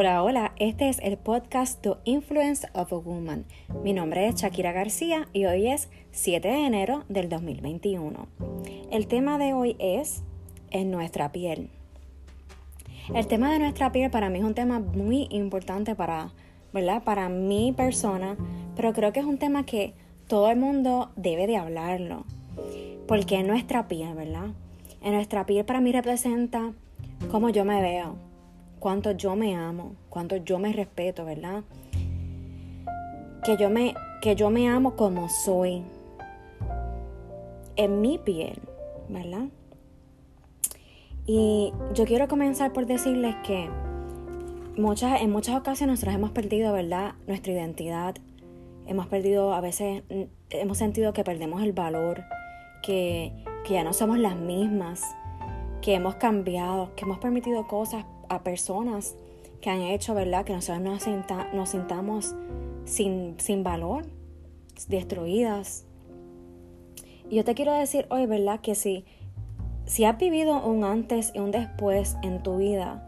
Hola, hola, este es el podcast The Influence of a Woman. Mi nombre es Shakira García y hoy es 7 de enero del 2021. El tema de hoy es en nuestra piel. El tema de nuestra piel para mí es un tema muy importante para, ¿verdad? Para mi persona, pero creo que es un tema que todo el mundo debe de hablarlo. Porque en nuestra piel, ¿verdad? En nuestra piel para mí representa cómo yo me veo, cuánto yo me amo, cuánto yo me respeto, ¿verdad? Que yo me, que yo me amo como soy, en mi piel, ¿verdad? Y yo quiero comenzar por decirles que muchas, en muchas ocasiones nosotros hemos perdido, ¿verdad? Nuestra identidad. Hemos perdido, a veces hemos sentido que perdemos el valor, que, que ya no somos las mismas, que hemos cambiado, que hemos permitido cosas a personas que han hecho, ¿verdad? Que nosotros nos, sintamos sin, sin valor, destruidas. Y yo te quiero decir hoy, ¿verdad? Que si, si has vivido un antes y un después en tu vida,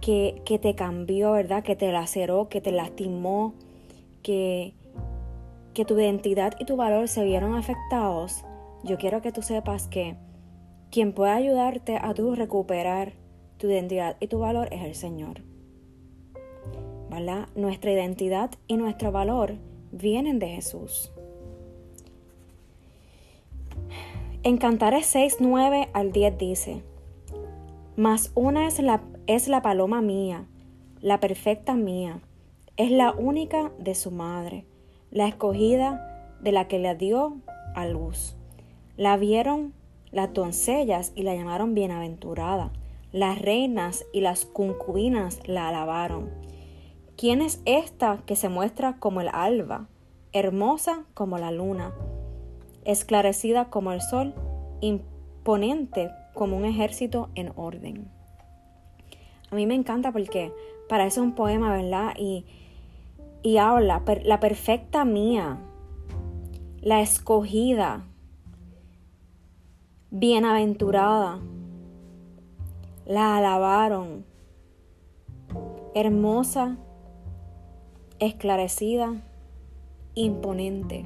que, que te cambió, ¿verdad? Que te laceró, que te lastimó, que, que tu identidad y tu valor se vieron afectados, yo quiero que tú sepas que quien puede ayudarte a tú recuperar tu identidad y tu valor es el Señor. Nuestra identidad y nuestro valor vienen de Jesús. En Cantares 6, 9 al 10 dice, Mas una es la, es la paloma mía, la perfecta mía, es la única de su madre, la escogida de la que le dio a luz. La vieron las doncellas y la llamaron bienaventurada las reinas y las concubinas la alabaron. ¿Quién es esta que se muestra como el alba, hermosa como la luna, esclarecida como el sol, imponente como un ejército en orden? A mí me encanta porque parece un poema, ¿verdad? Y, y habla, la perfecta mía, la escogida, bienaventurada, la alabaron, hermosa, esclarecida, imponente,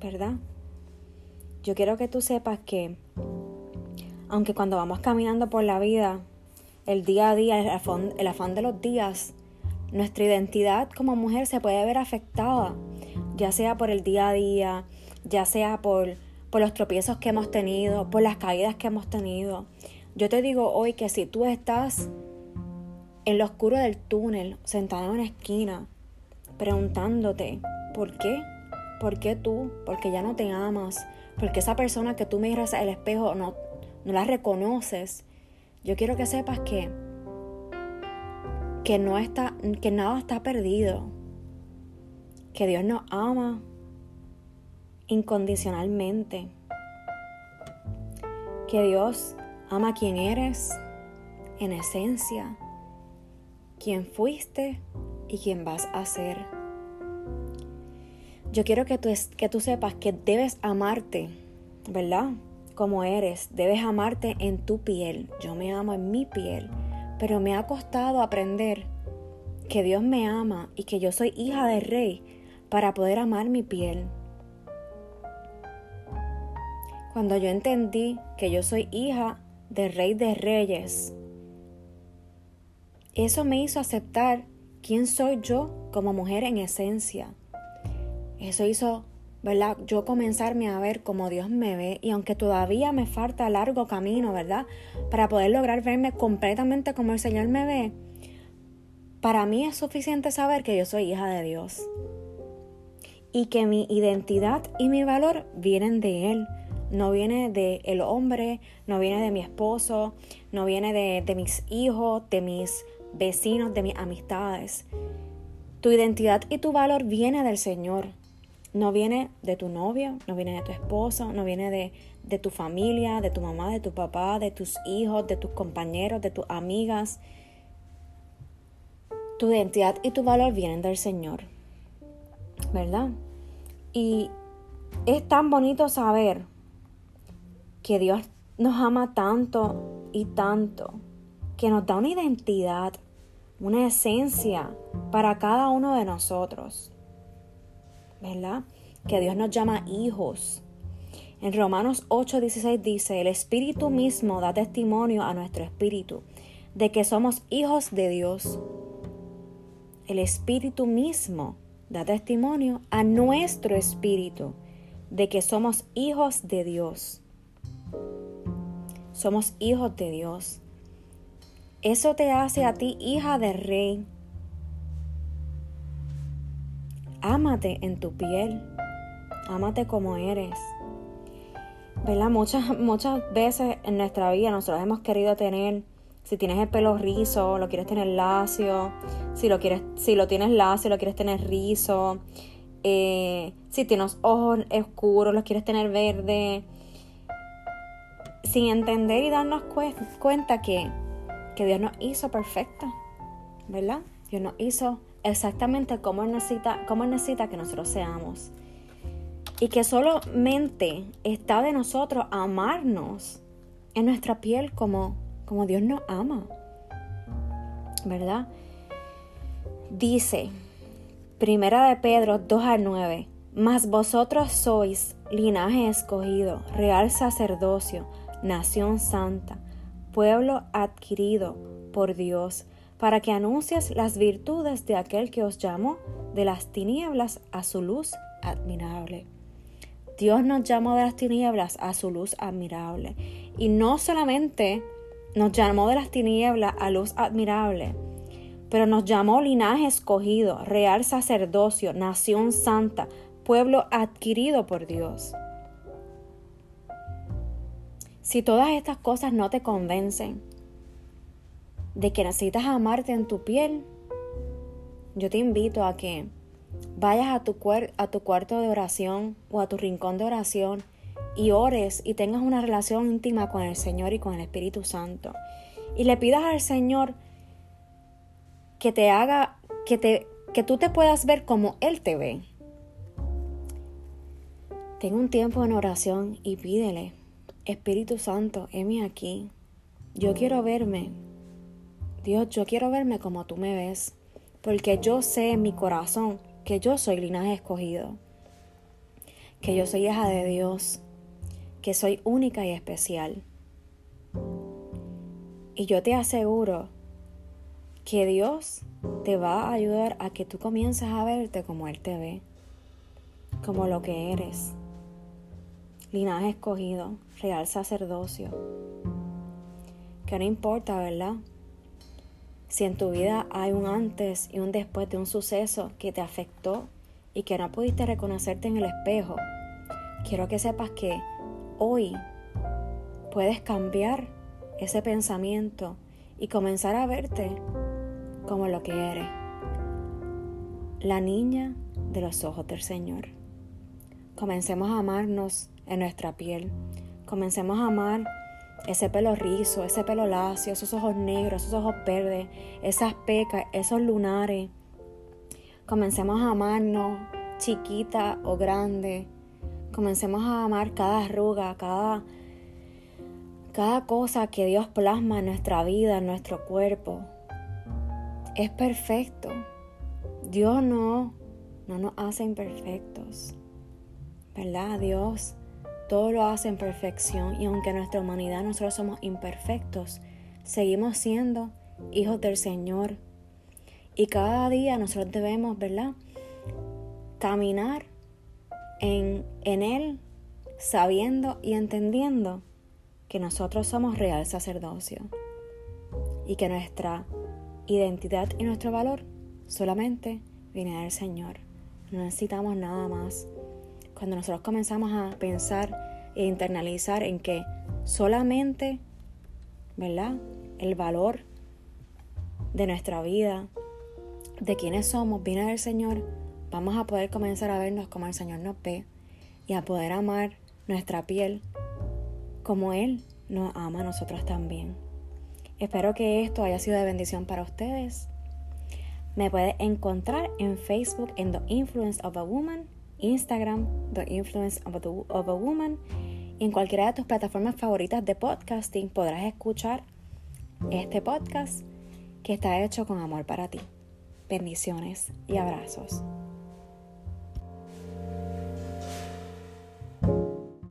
¿verdad? Yo quiero que tú sepas que, aunque cuando vamos caminando por la vida, el día a día, el afán, el afán de los días, nuestra identidad como mujer se puede ver afectada, ya sea por el día a día, ya sea por, por los tropiezos que hemos tenido, por las caídas que hemos tenido, yo te digo hoy que si tú estás en lo oscuro del túnel, sentado en una esquina, preguntándote, ¿por qué? ¿Por qué tú? Porque ya no te amas, porque esa persona que tú miras al espejo no, no la reconoces. Yo quiero que sepas que, que, no está, que nada está perdido, que Dios nos ama incondicionalmente, que Dios Ama quien eres en esencia, quien fuiste y quien vas a ser. Yo quiero que tú, que tú sepas que debes amarte, ¿verdad? Como eres, debes amarte en tu piel. Yo me amo en mi piel, pero me ha costado aprender que Dios me ama y que yo soy hija del rey para poder amar mi piel. Cuando yo entendí que yo soy hija de Rey de Reyes. Eso me hizo aceptar quién soy yo como mujer en esencia. Eso hizo, ¿verdad? Yo comenzarme a ver como Dios me ve y aunque todavía me falta largo camino, ¿verdad? Para poder lograr verme completamente como el Señor me ve, para mí es suficiente saber que yo soy hija de Dios y que mi identidad y mi valor vienen de Él no viene de el hombre, no viene de mi esposo, no viene de, de mis hijos, de mis vecinos, de mis amistades. Tu identidad y tu valor viene del Señor. No viene de tu novio, no viene de tu esposo, no viene de, de tu familia, de tu mamá, de tu papá, de tus hijos, de tus compañeros, de tus amigas. Tu identidad y tu valor vienen del Señor. ¿Verdad? Y es tan bonito saber que Dios nos ama tanto y tanto, que nos da una identidad, una esencia para cada uno de nosotros. ¿Verdad? Que Dios nos llama hijos. En Romanos 8:16 dice, el Espíritu mismo da testimonio a nuestro espíritu de que somos hijos de Dios. El Espíritu mismo da testimonio a nuestro espíritu de que somos hijos de Dios. Somos hijos de Dios. Eso te hace a ti hija de rey. Ámate en tu piel. Ámate como eres. ¿verdad? Muchas, muchas veces en nuestra vida nosotros hemos querido tener, si tienes el pelo rizo, lo quieres tener lacio, si lo, quieres, si lo tienes lacio, lo quieres tener rizo, eh, si tienes ojos oscuros, los quieres tener verde, sin entender y darnos cuenta que, que Dios nos hizo perfecta, ¿verdad? Dios nos hizo exactamente como necesita, como necesita que nosotros seamos y que solamente está de nosotros amarnos en nuestra piel como, como Dios nos ama. ¿Verdad? Dice, Primera de Pedro 2 al 9, mas vosotros sois linaje escogido, real sacerdocio, nación santa, pueblo adquirido por Dios, para que anuncies las virtudes de aquel que os llamó de las tinieblas a su luz admirable. Dios nos llamó de las tinieblas a su luz admirable. Y no solamente nos llamó de las tinieblas a luz admirable, pero nos llamó linaje escogido, real sacerdocio, nación santa, pueblo adquirido por Dios. Si todas estas cosas no te convencen de que necesitas amarte en tu piel, yo te invito a que vayas a tu, a tu cuarto de oración o a tu rincón de oración y ores y tengas una relación íntima con el Señor y con el Espíritu Santo. Y le pidas al Señor que te haga, que, te, que tú te puedas ver como Él te ve. Ten un tiempo en oración y pídele, Espíritu Santo, heme aquí. Yo quiero verme. Dios, yo quiero verme como tú me ves. Porque yo sé en mi corazón que yo soy linaje escogido, que yo soy hija de Dios, que soy única y especial. Y yo te aseguro que Dios te va a ayudar a que tú comiences a verte como Él te ve, como lo que eres. Linaje escogido, real sacerdocio. Que no importa, ¿verdad? Si en tu vida hay un antes y un después de un suceso que te afectó y que no pudiste reconocerte en el espejo, quiero que sepas que hoy puedes cambiar ese pensamiento y comenzar a verte como lo que eres, la niña de los ojos del Señor. Comencemos a amarnos en nuestra piel, comencemos a amar ese pelo rizo, ese pelo lacio, esos ojos negros, esos ojos verdes, esas pecas, esos lunares. Comencemos a amarnos, chiquita o grande. Comencemos a amar cada arruga, cada, cada cosa que Dios plasma en nuestra vida, en nuestro cuerpo. Es perfecto. Dios no, no nos hace imperfectos. ¿Verdad? Dios todo lo hace en perfección y aunque en nuestra humanidad nosotros somos imperfectos, seguimos siendo hijos del Señor. Y cada día nosotros debemos, ¿verdad? Caminar en, en Él, sabiendo y entendiendo que nosotros somos real sacerdocio y que nuestra identidad y nuestro valor solamente viene del Señor. No necesitamos nada más cuando nosotros comenzamos a pensar e internalizar en que solamente, ¿verdad? El valor de nuestra vida, de quienes somos, viene del Señor, vamos a poder comenzar a vernos como el Señor nos ve y a poder amar nuestra piel como Él nos ama a nosotros también. Espero que esto haya sido de bendición para ustedes. Me puedes encontrar en Facebook en The Influence of a Woman Instagram, The Influence of a, Woman. En cualquiera de tus plataformas favoritas de podcasting podrás escuchar este podcast que está hecho con amor para ti. Bendiciones y abrazos.